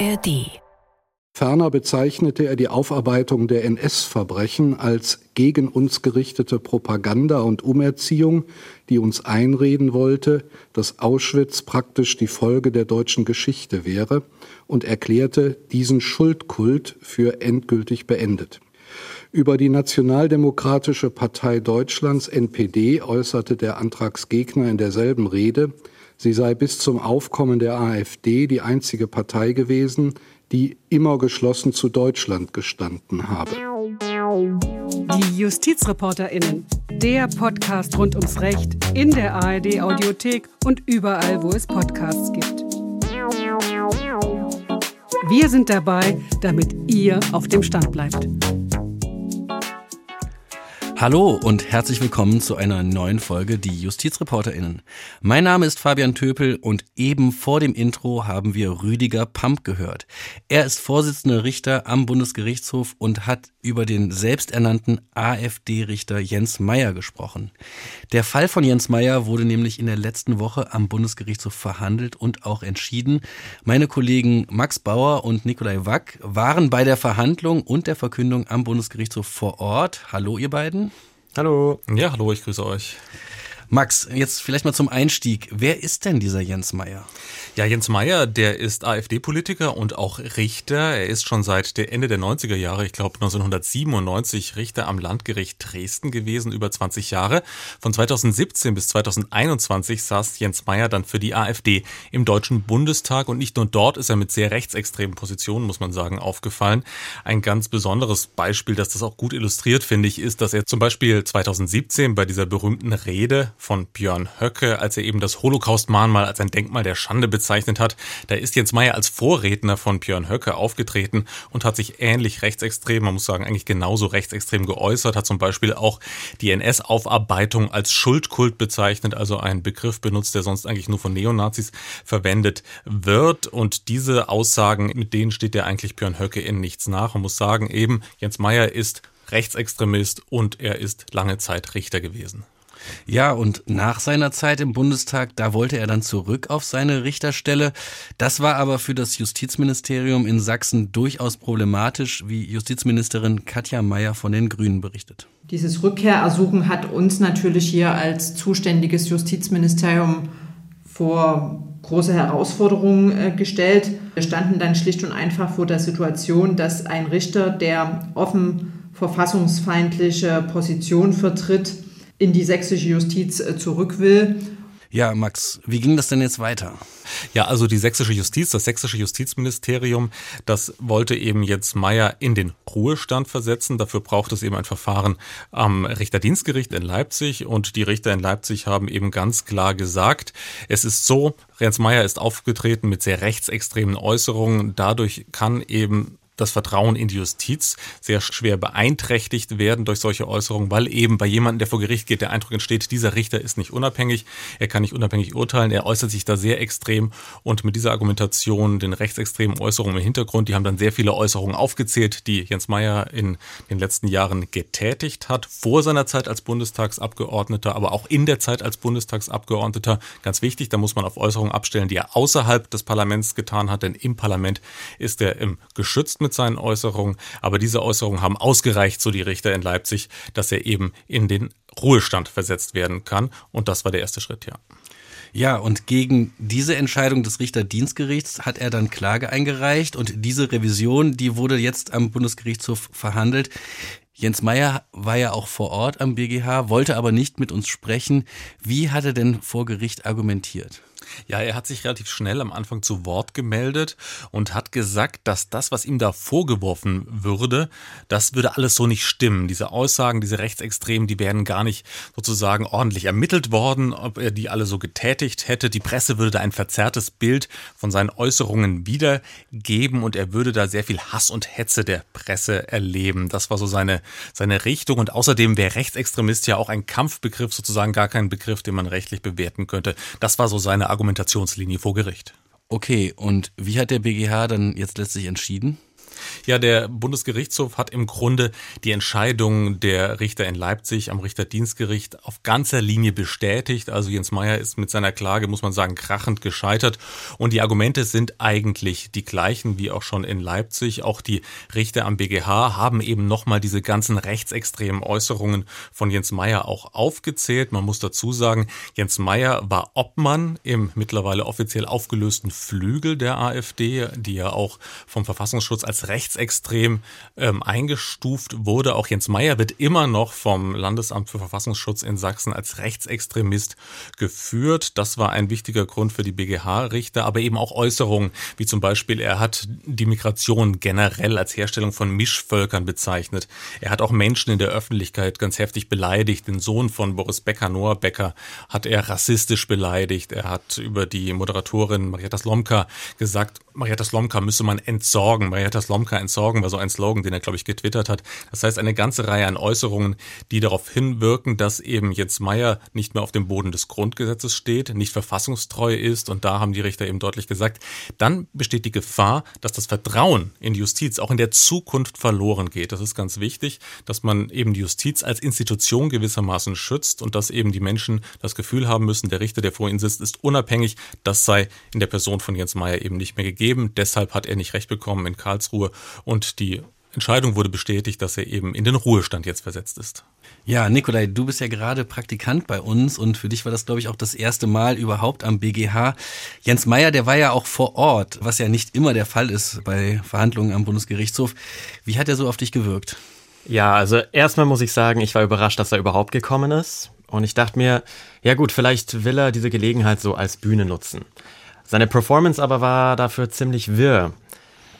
ARD. Ferner bezeichnete er die Aufarbeitung der NS-Verbrechen als gegen uns gerichtete Propaganda und Umerziehung, die uns einreden wollte, dass Auschwitz praktisch die Folge der deutschen Geschichte wäre und erklärte diesen Schuldkult für endgültig beendet. Über die Nationaldemokratische Partei Deutschlands NPD äußerte der Antragsgegner in derselben Rede, sie sei bis zum Aufkommen der AfD die einzige Partei gewesen, die immer geschlossen zu Deutschland gestanden habe. Die JustizreporterInnen, der Podcast rund ums Recht in der ARD Audiothek und überall, wo es Podcasts gibt. Wir sind dabei, damit ihr auf dem Stand bleibt. Hallo und herzlich willkommen zu einer neuen Folge Die JustizreporterInnen. Mein Name ist Fabian Töpel und eben vor dem Intro haben wir Rüdiger Pamp gehört. Er ist Vorsitzender Richter am Bundesgerichtshof und hat über den selbsternannten AfD-Richter Jens Meyer gesprochen. Der Fall von Jens Meyer wurde nämlich in der letzten Woche am Bundesgerichtshof verhandelt und auch entschieden. Meine Kollegen Max Bauer und Nikolai Wack waren bei der Verhandlung und der Verkündung am Bundesgerichtshof vor Ort. Hallo ihr beiden. Hallo. Ja, hallo, ich grüße euch. Max, jetzt vielleicht mal zum Einstieg. Wer ist denn dieser Jens Meyer? Ja, Jens Meyer, der ist AfD-Politiker und auch Richter. Er ist schon seit der Ende der 90er Jahre, ich glaube 1997, Richter am Landgericht Dresden gewesen, über 20 Jahre. Von 2017 bis 2021 saß Jens Meyer dann für die AfD im Deutschen Bundestag und nicht nur dort ist er mit sehr rechtsextremen Positionen, muss man sagen, aufgefallen. Ein ganz besonderes Beispiel, das das auch gut illustriert, finde ich, ist, dass er zum Beispiel 2017 bei dieser berühmten Rede von Björn Höcke, als er eben das Holocaust-Mahnmal als ein Denkmal der Schande bezeichnet hat. Da ist Jens Meyer als Vorredner von Björn Höcke aufgetreten und hat sich ähnlich rechtsextrem, man muss sagen, eigentlich genauso rechtsextrem geäußert, hat zum Beispiel auch die NS-Aufarbeitung als Schuldkult bezeichnet, also ein Begriff benutzt, der sonst eigentlich nur von Neonazis verwendet wird. Und diese Aussagen, mit denen steht der eigentlich Björn Höcke in nichts nach. Man muss sagen, eben, Jens Meyer ist Rechtsextremist und er ist lange Zeit Richter gewesen. Ja, und nach seiner Zeit im Bundestag, da wollte er dann zurück auf seine Richterstelle. Das war aber für das Justizministerium in Sachsen durchaus problematisch, wie Justizministerin Katja Mayer von den Grünen berichtet. Dieses Rückkehrersuchen hat uns natürlich hier als zuständiges Justizministerium vor große Herausforderungen äh, gestellt. Wir standen dann schlicht und einfach vor der Situation, dass ein Richter, der offen verfassungsfeindliche Position vertritt, in die sächsische Justiz äh, zurück will. Ja, Max, wie ging das denn jetzt weiter? Ja, also die sächsische Justiz, das sächsische Justizministerium, das wollte eben jetzt Meyer in den Ruhestand versetzen. Dafür braucht es eben ein Verfahren am Richterdienstgericht in Leipzig. Und die Richter in Leipzig haben eben ganz klar gesagt, es ist so, Jens Meyer ist aufgetreten mit sehr rechtsextremen Äußerungen. Dadurch kann eben das Vertrauen in die Justiz sehr schwer beeinträchtigt werden durch solche Äußerungen, weil eben bei jemandem, der vor Gericht geht, der Eindruck entsteht, dieser Richter ist nicht unabhängig, er kann nicht unabhängig urteilen, er äußert sich da sehr extrem und mit dieser Argumentation, den rechtsextremen Äußerungen im Hintergrund, die haben dann sehr viele Äußerungen aufgezählt, die Jens Meyer in den letzten Jahren getätigt hat, vor seiner Zeit als Bundestagsabgeordneter, aber auch in der Zeit als Bundestagsabgeordneter. Ganz wichtig, da muss man auf Äußerungen abstellen, die er außerhalb des Parlaments getan hat, denn im Parlament ist er im geschützten mit seinen Äußerungen, aber diese Äußerungen haben ausgereicht, so die Richter in Leipzig, dass er eben in den Ruhestand versetzt werden kann. Und das war der erste Schritt, ja. Ja, und gegen diese Entscheidung des Richterdienstgerichts hat er dann Klage eingereicht und diese Revision, die wurde jetzt am Bundesgerichtshof verhandelt. Jens Meyer war ja auch vor Ort am BGH, wollte aber nicht mit uns sprechen. Wie hat er denn vor Gericht argumentiert? Ja, er hat sich relativ schnell am Anfang zu Wort gemeldet und hat gesagt, dass das, was ihm da vorgeworfen würde, das würde alles so nicht stimmen. Diese Aussagen, diese Rechtsextremen, die wären gar nicht sozusagen ordentlich ermittelt worden, ob er die alle so getätigt hätte. Die Presse würde da ein verzerrtes Bild von seinen Äußerungen wiedergeben und er würde da sehr viel Hass und Hetze der Presse erleben. Das war so seine, seine Richtung und außerdem wäre Rechtsextremist ja auch ein Kampfbegriff, sozusagen gar kein Begriff, den man rechtlich bewerten könnte. Das war so seine Argumentationslinie vor Gericht. Okay, und wie hat der BGH dann jetzt letztlich entschieden? Ja, der Bundesgerichtshof hat im Grunde die Entscheidung der Richter in Leipzig am Richterdienstgericht auf ganzer Linie bestätigt. Also Jens Meyer ist mit seiner Klage, muss man sagen, krachend gescheitert. Und die Argumente sind eigentlich die gleichen wie auch schon in Leipzig. Auch die Richter am BGH haben eben nochmal diese ganzen rechtsextremen Äußerungen von Jens Meyer auch aufgezählt. Man muss dazu sagen, Jens Meyer war Obmann im mittlerweile offiziell aufgelösten Flügel der AfD, die ja auch vom Verfassungsschutz als rechtsextrem ähm, eingestuft wurde. Auch Jens Meyer wird immer noch vom Landesamt für Verfassungsschutz in Sachsen als Rechtsextremist geführt. Das war ein wichtiger Grund für die BGH-Richter, aber eben auch Äußerungen, wie zum Beispiel, er hat die Migration generell als Herstellung von Mischvölkern bezeichnet. Er hat auch Menschen in der Öffentlichkeit ganz heftig beleidigt. Den Sohn von Boris Becker, Noah Becker, hat er rassistisch beleidigt. Er hat über die Moderatorin Marietta Slomka gesagt, Marietta Slomka müsse man entsorgen. Marietta Slomka entsorgen war so ein Slogan, den er, glaube ich, getwittert hat. Das heißt, eine ganze Reihe an Äußerungen, die darauf hinwirken, dass eben Jens Meyer nicht mehr auf dem Boden des Grundgesetzes steht, nicht verfassungstreu ist. Und da haben die Richter eben deutlich gesagt, dann besteht die Gefahr, dass das Vertrauen in die Justiz auch in der Zukunft verloren geht. Das ist ganz wichtig, dass man eben die Justiz als Institution gewissermaßen schützt und dass eben die Menschen das Gefühl haben müssen, der Richter, der vor ihnen sitzt, ist unabhängig. Das sei in der Person von Jens Meyer eben nicht mehr gegeben. Deshalb hat er nicht recht bekommen in Karlsruhe und die Entscheidung wurde bestätigt, dass er eben in den Ruhestand jetzt versetzt ist. Ja, Nikolai, du bist ja gerade Praktikant bei uns und für dich war das, glaube ich, auch das erste Mal überhaupt am BGH. Jens Meyer, der war ja auch vor Ort, was ja nicht immer der Fall ist bei Verhandlungen am Bundesgerichtshof. Wie hat er so auf dich gewirkt? Ja, also erstmal muss ich sagen, ich war überrascht, dass er überhaupt gekommen ist. Und ich dachte mir, ja gut, vielleicht will er diese Gelegenheit so als Bühne nutzen. Seine Performance aber war dafür ziemlich wirr.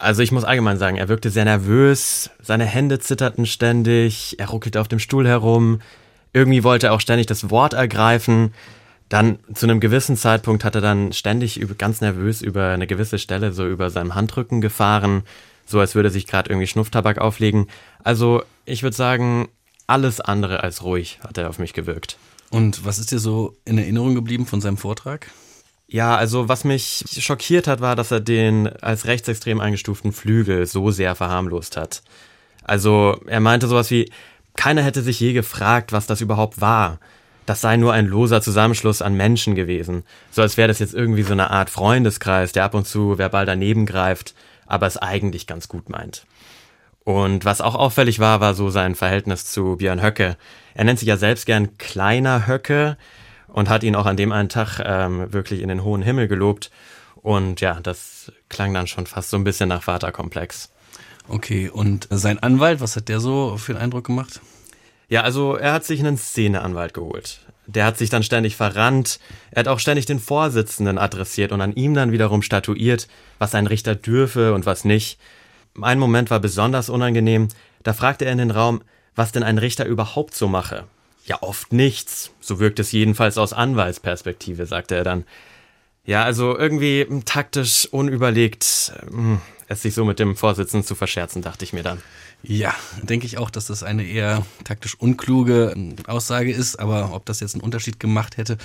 Also ich muss allgemein sagen, er wirkte sehr nervös, seine Hände zitterten ständig, er ruckelte auf dem Stuhl herum, irgendwie wollte er auch ständig das Wort ergreifen. Dann zu einem gewissen Zeitpunkt hat er dann ständig ganz nervös über eine gewisse Stelle so über seinem Handrücken gefahren, so als würde sich gerade irgendwie Schnupftabak auflegen. Also ich würde sagen, alles andere als ruhig hat er auf mich gewirkt. Und was ist dir so in Erinnerung geblieben von seinem Vortrag? Ja, also was mich schockiert hat, war, dass er den als rechtsextrem eingestuften Flügel so sehr verharmlost hat. Also er meinte sowas wie, keiner hätte sich je gefragt, was das überhaupt war. Das sei nur ein loser Zusammenschluss an Menschen gewesen. So als wäre das jetzt irgendwie so eine Art Freundeskreis, der ab und zu verbal daneben greift, aber es eigentlich ganz gut meint. Und was auch auffällig war, war so sein Verhältnis zu Björn Höcke. Er nennt sich ja selbst gern kleiner Höcke, und hat ihn auch an dem einen Tag ähm, wirklich in den hohen Himmel gelobt. Und ja, das klang dann schon fast so ein bisschen nach Vaterkomplex. Okay, und sein Anwalt, was hat der so für einen Eindruck gemacht? Ja, also er hat sich einen Szeneanwalt geholt. Der hat sich dann ständig verrannt. Er hat auch ständig den Vorsitzenden adressiert und an ihm dann wiederum statuiert, was ein Richter dürfe und was nicht. Ein Moment war besonders unangenehm. Da fragte er in den Raum, was denn ein Richter überhaupt so mache. Ja, oft nichts. So wirkt es jedenfalls aus Anwaltsperspektive, sagte er dann. Ja, also irgendwie taktisch unüberlegt, hm, es sich so mit dem Vorsitzenden zu verscherzen, dachte ich mir dann. Ja, denke ich auch, dass das eine eher taktisch unkluge ähm, Aussage ist, aber ob das jetzt einen Unterschied gemacht hätte.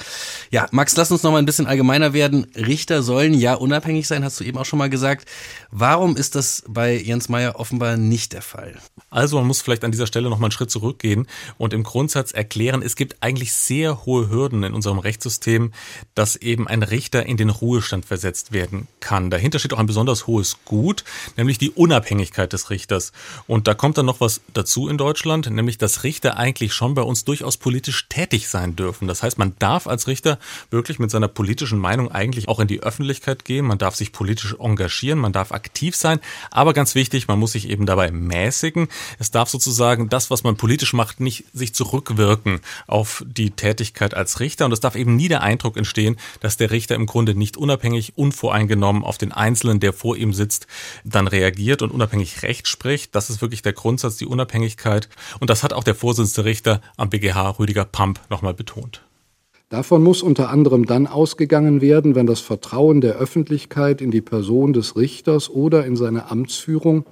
Ja, Max, lass uns noch mal ein bisschen allgemeiner werden. Richter sollen ja unabhängig sein, hast du eben auch schon mal gesagt. Warum ist das bei Jens Meyer offenbar nicht der Fall? Also man muss vielleicht an dieser Stelle noch mal einen Schritt zurückgehen und im Grundsatz erklären, es gibt eigentlich sehr hohe Hürden in unserem Rechtssystem, dass eben ein Richter in den Ruhestand versetzt werden kann. Dahinter steht auch ein besonders hohes Gut, nämlich die Unabhängigkeit des Richters. Und da kommt dann noch was dazu in Deutschland, nämlich dass Richter eigentlich schon bei uns durchaus politisch tätig sein dürfen. Das heißt, man darf als Richter wirklich mit seiner politischen Meinung eigentlich auch in die Öffentlichkeit gehen, man darf sich politisch engagieren, man darf aktiv sein, aber ganz wichtig, man muss sich eben dabei mäßigen. Es darf sozusagen das, was man politisch macht, nicht sich zurückwirken auf die Tätigkeit als Richter und es darf eben nie der Eindruck entstehen, dass der Richter im Grunde nicht unabhängig, unvoreingenommen auf den Einzelnen, der vor ihm sitzt, dann reagiert und unabhängig Recht spricht. Das ist wirklich wirklich der Grundsatz, die Unabhängigkeit. Und das hat auch der Vorsitzende Richter am BGH, Rüdiger Pamp, nochmal betont. Davon muss unter anderem dann ausgegangen werden, wenn das Vertrauen der Öffentlichkeit in die Person des Richters oder in seine Amtsführung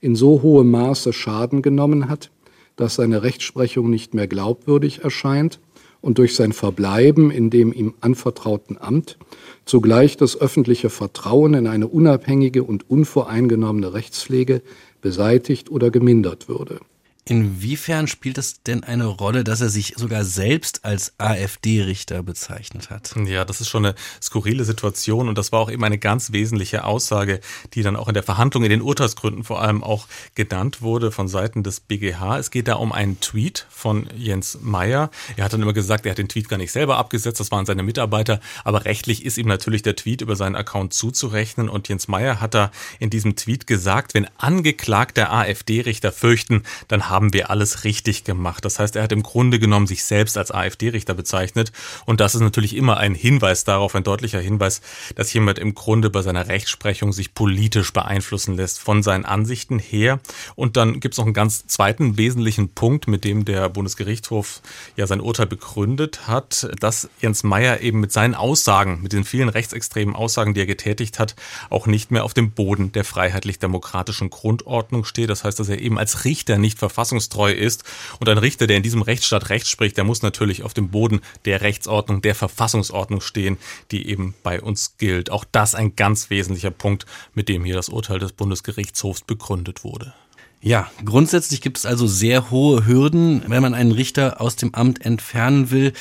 in so hohem Maße Schaden genommen hat, dass seine Rechtsprechung nicht mehr glaubwürdig erscheint und durch sein Verbleiben in dem ihm anvertrauten Amt zugleich das öffentliche Vertrauen in eine unabhängige und unvoreingenommene Rechtspflege beseitigt oder gemindert würde. Inwiefern spielt es denn eine Rolle, dass er sich sogar selbst als AfD-Richter bezeichnet hat? Ja, das ist schon eine skurrile Situation und das war auch eben eine ganz wesentliche Aussage, die dann auch in der Verhandlung in den Urteilsgründen vor allem auch genannt wurde von Seiten des BGH. Es geht da um einen Tweet von Jens Meyer. Er hat dann immer gesagt, er hat den Tweet gar nicht selber abgesetzt, das waren seine Mitarbeiter, aber rechtlich ist ihm natürlich der Tweet über seinen Account zuzurechnen und Jens Meyer hat da in diesem Tweet gesagt, wenn angeklagte AfD-Richter fürchten, dann haben wir alles richtig gemacht. Das heißt, er hat im Grunde genommen sich selbst als AfD-Richter bezeichnet. Und das ist natürlich immer ein Hinweis darauf, ein deutlicher Hinweis, dass jemand im Grunde bei seiner Rechtsprechung sich politisch beeinflussen lässt von seinen Ansichten her. Und dann gibt es noch einen ganz zweiten wesentlichen Punkt, mit dem der Bundesgerichtshof ja sein Urteil begründet hat, dass Jens Meyer eben mit seinen Aussagen, mit den vielen rechtsextremen Aussagen, die er getätigt hat, auch nicht mehr auf dem Boden der freiheitlich-demokratischen Grundordnung steht. Das heißt, dass er eben als Richter nicht verfasst verfassungstreu ist. Und ein Richter, der in diesem Rechtsstaat Recht spricht, der muss natürlich auf dem Boden der Rechtsordnung, der Verfassungsordnung stehen, die eben bei uns gilt. Auch das ein ganz wesentlicher Punkt, mit dem hier das Urteil des Bundesgerichtshofs begründet wurde. Ja, grundsätzlich gibt es also sehr hohe Hürden, wenn man einen Richter aus dem Amt entfernen will.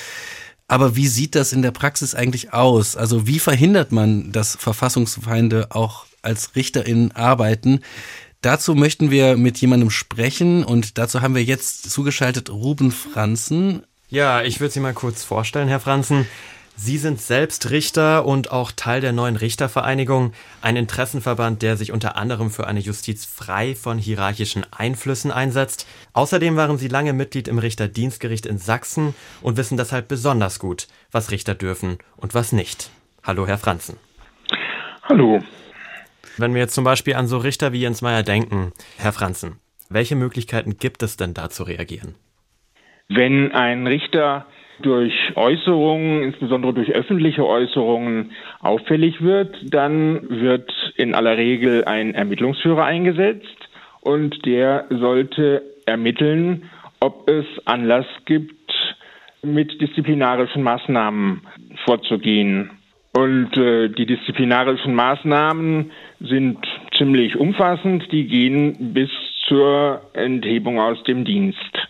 Aber wie sieht das in der Praxis eigentlich aus? Also wie verhindert man, dass Verfassungsfeinde auch als RichterInnen arbeiten? Dazu möchten wir mit jemandem sprechen und dazu haben wir jetzt zugeschaltet Ruben Franzen. Ja, ich würde Sie mal kurz vorstellen, Herr Franzen. Sie sind selbst Richter und auch Teil der neuen Richtervereinigung, ein Interessenverband, der sich unter anderem für eine Justiz frei von hierarchischen Einflüssen einsetzt. Außerdem waren Sie lange Mitglied im Richterdienstgericht in Sachsen und wissen deshalb besonders gut, was Richter dürfen und was nicht. Hallo, Herr Franzen. Hallo. Wenn wir jetzt zum Beispiel an so Richter wie Jens Meyer denken, Herr Franzen, welche Möglichkeiten gibt es denn da zu reagieren? Wenn ein Richter durch Äußerungen, insbesondere durch öffentliche Äußerungen, auffällig wird, dann wird in aller Regel ein Ermittlungsführer eingesetzt und der sollte ermitteln, ob es Anlass gibt, mit disziplinarischen Maßnahmen vorzugehen. Und äh, die disziplinarischen Maßnahmen sind ziemlich umfassend. Die gehen bis zur Enthebung aus dem Dienst.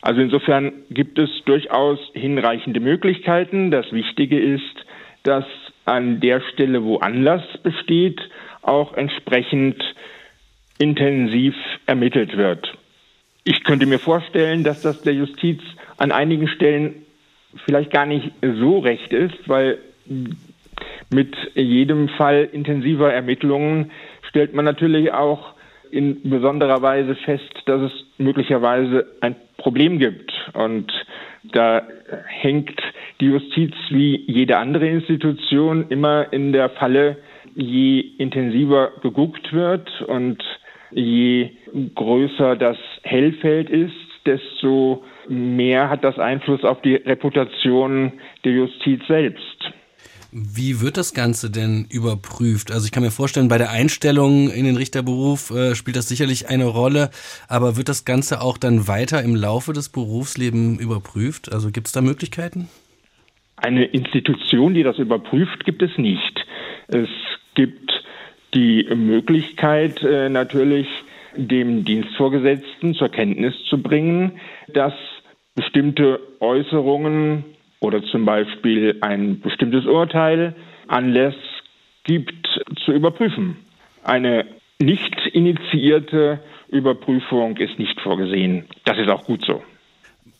Also insofern gibt es durchaus hinreichende Möglichkeiten. Das Wichtige ist, dass an der Stelle, wo Anlass besteht, auch entsprechend intensiv ermittelt wird. Ich könnte mir vorstellen, dass das der Justiz an einigen Stellen vielleicht gar nicht so recht ist, weil mit jedem Fall intensiver Ermittlungen stellt man natürlich auch in besonderer Weise fest, dass es möglicherweise ein Problem gibt. Und da hängt die Justiz wie jede andere Institution immer in der Falle, je intensiver geguckt wird und je größer das Hellfeld ist, desto mehr hat das Einfluss auf die Reputation der Justiz selbst. Wie wird das Ganze denn überprüft? Also ich kann mir vorstellen, bei der Einstellung in den Richterberuf äh, spielt das sicherlich eine Rolle, aber wird das Ganze auch dann weiter im Laufe des Berufslebens überprüft? Also gibt es da Möglichkeiten? Eine Institution, die das überprüft, gibt es nicht. Es gibt die Möglichkeit äh, natürlich, dem Dienstvorgesetzten zur Kenntnis zu bringen, dass bestimmte Äußerungen oder zum Beispiel ein bestimmtes Urteil Anlass gibt zu überprüfen. Eine nicht initiierte Überprüfung ist nicht vorgesehen. Das ist auch gut so.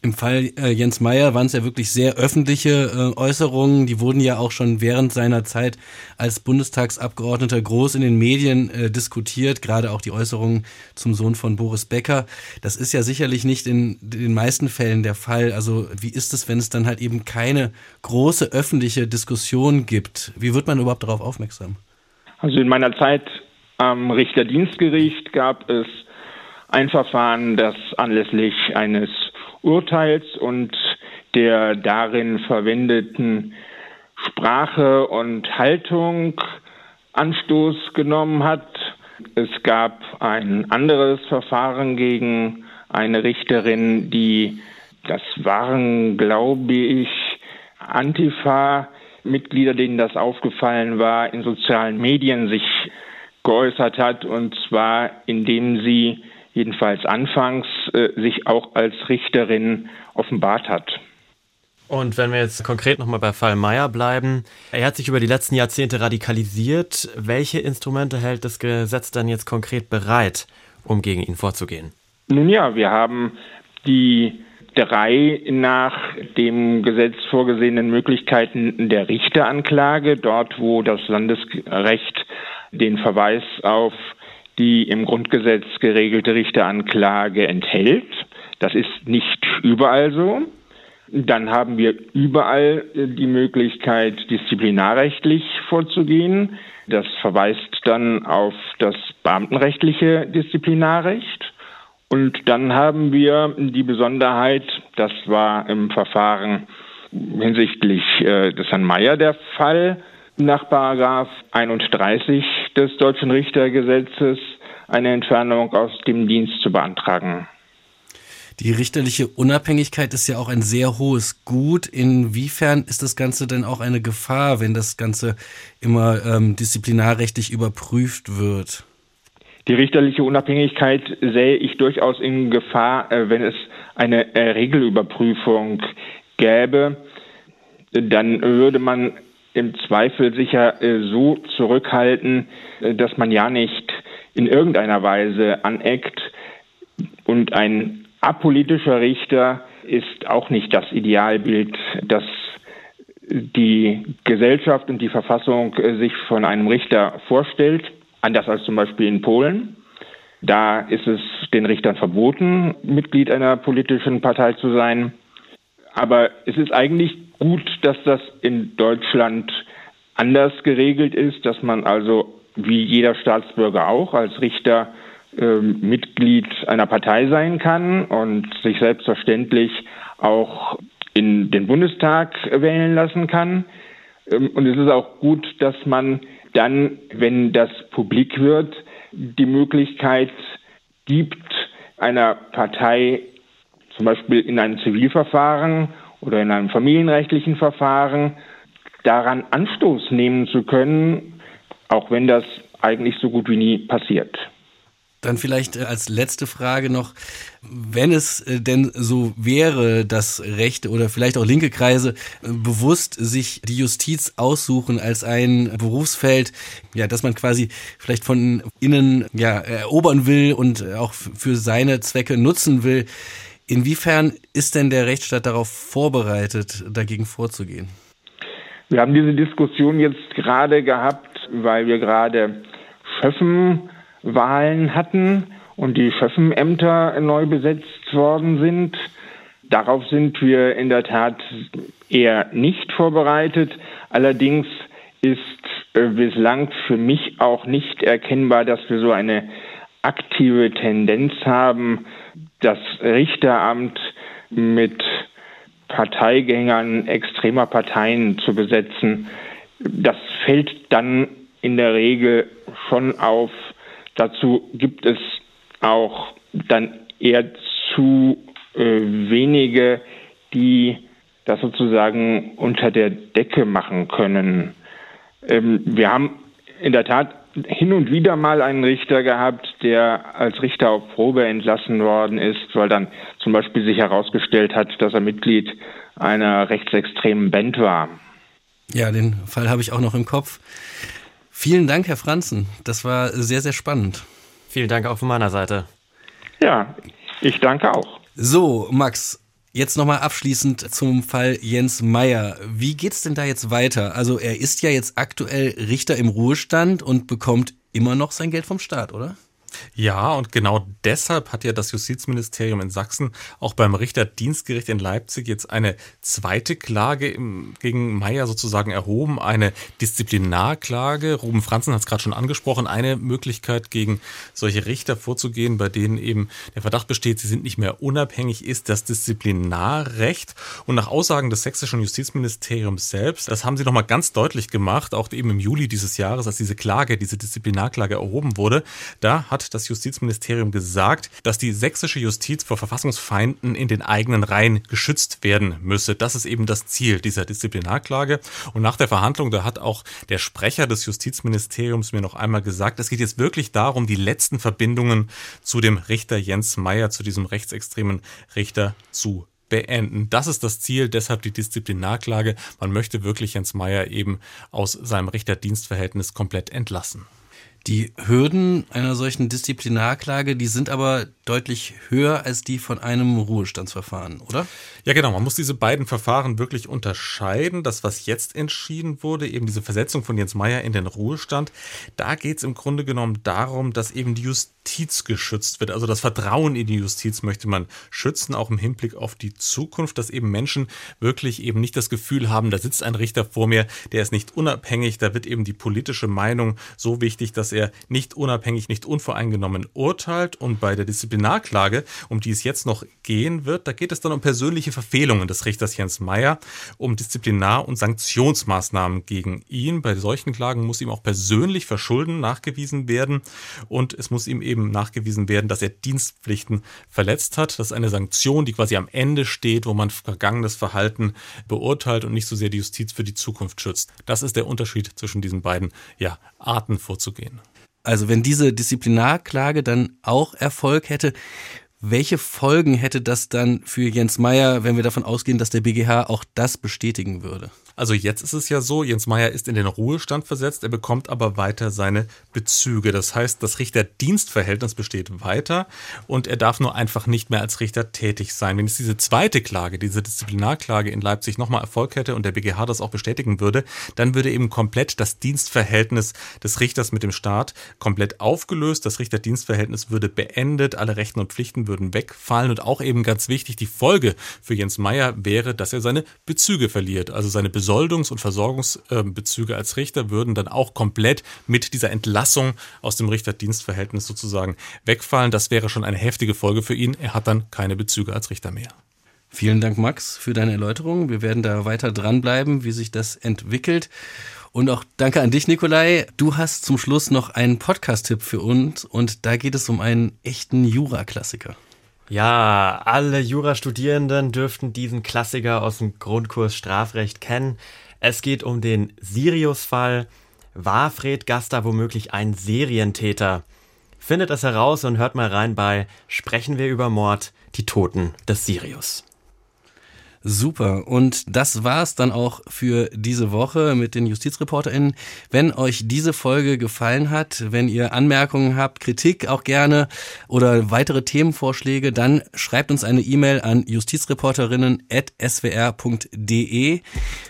Im Fall äh, Jens Meyer waren es ja wirklich sehr öffentliche äh, Äußerungen. Die wurden ja auch schon während seiner Zeit als Bundestagsabgeordneter groß in den Medien äh, diskutiert, gerade auch die Äußerungen zum Sohn von Boris Becker. Das ist ja sicherlich nicht in den meisten Fällen der Fall. Also wie ist es, wenn es dann halt eben keine große öffentliche Diskussion gibt? Wie wird man überhaupt darauf aufmerksam? Also in meiner Zeit am Richterdienstgericht gab es ein Verfahren, das anlässlich eines Urteils und der darin verwendeten Sprache und Haltung Anstoß genommen hat. Es gab ein anderes Verfahren gegen eine Richterin, die Das waren, glaube ich, Antifa-Mitglieder, denen das aufgefallen war, in sozialen Medien sich geäußert hat, und zwar indem sie jedenfalls anfangs äh, sich auch als Richterin offenbart hat. Und wenn wir jetzt konkret nochmal bei Fall Meyer bleiben, er hat sich über die letzten Jahrzehnte radikalisiert. Welche Instrumente hält das Gesetz dann jetzt konkret bereit, um gegen ihn vorzugehen? Nun ja, wir haben die drei nach dem Gesetz vorgesehenen Möglichkeiten der Richteranklage, dort wo das Landesrecht den Verweis auf die im Grundgesetz geregelte Richteranklage enthält. Das ist nicht überall so. Dann haben wir überall die Möglichkeit, disziplinarrechtlich vorzugehen. Das verweist dann auf das beamtenrechtliche Disziplinarrecht. Und dann haben wir die Besonderheit, das war im Verfahren hinsichtlich äh, des Herrn Mayer der Fall, nach Paragraph 31 des deutschen Richtergesetzes eine Entfernung aus dem Dienst zu beantragen. Die richterliche Unabhängigkeit ist ja auch ein sehr hohes Gut. Inwiefern ist das Ganze denn auch eine Gefahr, wenn das Ganze immer ähm, disziplinarrechtlich überprüft wird? Die richterliche Unabhängigkeit sähe ich durchaus in Gefahr, äh, wenn es eine äh, Regelüberprüfung gäbe. Dann würde man im Zweifel sicher äh, so zurückhalten, dass man ja nicht in irgendeiner Weise aneckt und ein apolitischer Richter ist auch nicht das Idealbild, das die Gesellschaft und die Verfassung äh, sich von einem Richter vorstellt, anders als zum Beispiel in Polen. Da ist es den Richtern verboten, Mitglied einer politischen Partei zu sein. Aber es ist eigentlich gut, dass das in Deutschland anders geregelt ist, dass man also wie jeder Staatsbürger auch als Richter ähm, Mitglied einer Partei sein kann und sich selbstverständlich auch in den Bundestag wählen lassen kann. Ähm, und es ist auch gut, dass man dann, wenn das publik wird, die Möglichkeit gibt, einer Partei zum Beispiel in einem Zivilverfahren oder in einem familienrechtlichen Verfahren daran Anstoß nehmen zu können, auch wenn das eigentlich so gut wie nie passiert. Dann vielleicht äh, als letzte Frage noch, wenn es äh, denn so wäre, dass rechte oder vielleicht auch linke Kreise äh, bewusst sich die Justiz aussuchen als ein Berufsfeld, ja, dass man quasi vielleicht von innen ja erobern will und auch für seine Zwecke nutzen will. Inwiefern ist denn der Rechtsstaat darauf vorbereitet, dagegen vorzugehen? Wir haben diese Diskussion jetzt gerade gehabt, weil wir gerade Schöffen Wahlen hatten und die Schöffenämter neu besetzt worden sind. Darauf sind wir in der Tat eher nicht vorbereitet. Allerdings ist äh, bislang für mich auch nicht erkennbar, dass wir so eine aktive Tendenz haben, das Richteramt mit Parteigängern extremer Parteien zu besetzen. Das fällt dann in der Regel schon auf Dazu gibt es auch dann eher zu äh, wenige, die das sozusagen unter der Decke machen können. Ähm, wir haben in der Tat hin und wieder mal einen Richter gehabt, der als Richter auf Probe entlassen worden ist, weil dann zum Beispiel sich herausgestellt hat, dass er Mitglied einer rechtsextremen Band war. Ja, den Fall habe ich auch noch im Kopf. Vielen Dank, Herr Franzen. Das war sehr, sehr spannend. Vielen Dank auch von meiner Seite. Ja, ich danke auch. So, Max, Jetzt nochmal abschließend zum Fall Jens Meyer. Wie geht's denn da jetzt weiter? Also er ist ja jetzt aktuell Richter im Ruhestand und bekommt immer noch sein Geld vom Staat, oder? Ja, und genau deshalb hat ja das Justizministerium in Sachsen auch beim Richterdienstgericht in Leipzig jetzt eine zweite Klage gegen Meyer sozusagen erhoben, eine Disziplinarklage. Ruben Franzen hat es gerade schon angesprochen, eine Möglichkeit gegen solche Richter vorzugehen, bei denen eben der Verdacht besteht, sie sind nicht mehr unabhängig, ist das Disziplinarrecht. Und nach Aussagen des sächsischen Justizministeriums selbst, das haben sie nochmal ganz deutlich gemacht, auch eben im Juli dieses Jahres, als diese Klage, diese Disziplinarklage erhoben wurde, da hat hat das Justizministerium gesagt, dass die sächsische Justiz vor Verfassungsfeinden in den eigenen Reihen geschützt werden müsse. Das ist eben das Ziel dieser Disziplinarklage. Und nach der Verhandlung, da hat auch der Sprecher des Justizministeriums mir noch einmal gesagt, es geht jetzt wirklich darum, die letzten Verbindungen zu dem Richter Jens Meyer, zu diesem rechtsextremen Richter zu beenden. Das ist das Ziel, deshalb die Disziplinarklage. Man möchte wirklich Jens Meyer eben aus seinem Richterdienstverhältnis komplett entlassen. Die Hürden einer solchen Disziplinarklage, die sind aber deutlich höher als die von einem Ruhestandsverfahren, oder? Ja, genau. Man muss diese beiden Verfahren wirklich unterscheiden. Das, was jetzt entschieden wurde, eben diese Versetzung von Jens Meyer in den Ruhestand, da geht es im Grunde genommen darum, dass eben die Justiz geschützt wird. Also das Vertrauen in die Justiz möchte man schützen, auch im Hinblick auf die Zukunft, dass eben Menschen wirklich eben nicht das Gefühl haben, da sitzt ein Richter vor mir, der ist nicht unabhängig, da wird eben die politische Meinung so wichtig, dass er nicht unabhängig, nicht unvoreingenommen urteilt. Und bei der Disziplinarklage, um die es jetzt noch gehen wird, da geht es dann um persönliche Verfehlungen des Richters Jens Meyer, um Disziplinar- und Sanktionsmaßnahmen gegen ihn. Bei solchen Klagen muss ihm auch persönlich Verschulden nachgewiesen werden und es muss ihm eben nachgewiesen werden, dass er Dienstpflichten verletzt hat. Das ist eine Sanktion, die quasi am Ende steht, wo man vergangenes Verhalten beurteilt und nicht so sehr die Justiz für die Zukunft schützt. Das ist der Unterschied zwischen diesen beiden ja, Arten vorzugehen. Also wenn diese Disziplinarklage dann auch Erfolg hätte, welche Folgen hätte das dann für Jens Meyer, wenn wir davon ausgehen, dass der BGH auch das bestätigen würde? Also jetzt ist es ja so, Jens Meyer ist in den Ruhestand versetzt, er bekommt aber weiter seine Bezüge. Das heißt, das Richterdienstverhältnis besteht weiter und er darf nur einfach nicht mehr als Richter tätig sein. Wenn es diese zweite Klage, diese Disziplinarklage in Leipzig nochmal Erfolg hätte und der BGH das auch bestätigen würde, dann würde eben komplett das Dienstverhältnis des Richters mit dem Staat komplett aufgelöst. Das Richterdienstverhältnis würde beendet, alle Rechten und Pflichten würden wegfallen und auch eben ganz wichtig, die Folge für Jens Meyer wäre, dass er seine Bezüge verliert, also seine Besoldungs- und Versorgungsbezüge als Richter würden dann auch komplett mit dieser Entlassung aus dem Richterdienstverhältnis sozusagen wegfallen. Das wäre schon eine heftige Folge für ihn. Er hat dann keine Bezüge als Richter mehr. Vielen Dank, Max, für deine Erläuterung. Wir werden da weiter dranbleiben, wie sich das entwickelt. Und auch danke an dich, Nikolai. Du hast zum Schluss noch einen Podcast-Tipp für uns und da geht es um einen echten Jura-Klassiker. Ja, alle Jurastudierenden dürften diesen Klassiker aus dem Grundkurs Strafrecht kennen. Es geht um den Sirius-Fall. War Fred Gaster womöglich ein Serientäter? Findet es heraus und hört mal rein bei Sprechen wir über Mord, die Toten des Sirius. Super. Und das war's dann auch für diese Woche mit den JustizreporterInnen. Wenn euch diese Folge gefallen hat, wenn ihr Anmerkungen habt, Kritik auch gerne oder weitere Themenvorschläge, dann schreibt uns eine E-Mail an justizreporterinnen.swr.de.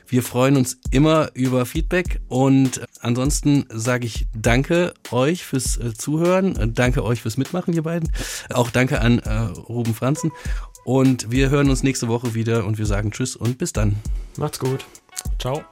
Wir freuen uns immer über Feedback und ansonsten sage ich danke euch fürs äh, Zuhören, danke euch fürs Mitmachen, ihr beiden. Auch danke an äh, Ruben Franzen und wir hören uns nächste Woche wieder und wir sagen Tschüss und bis dann. Macht's gut. Ciao.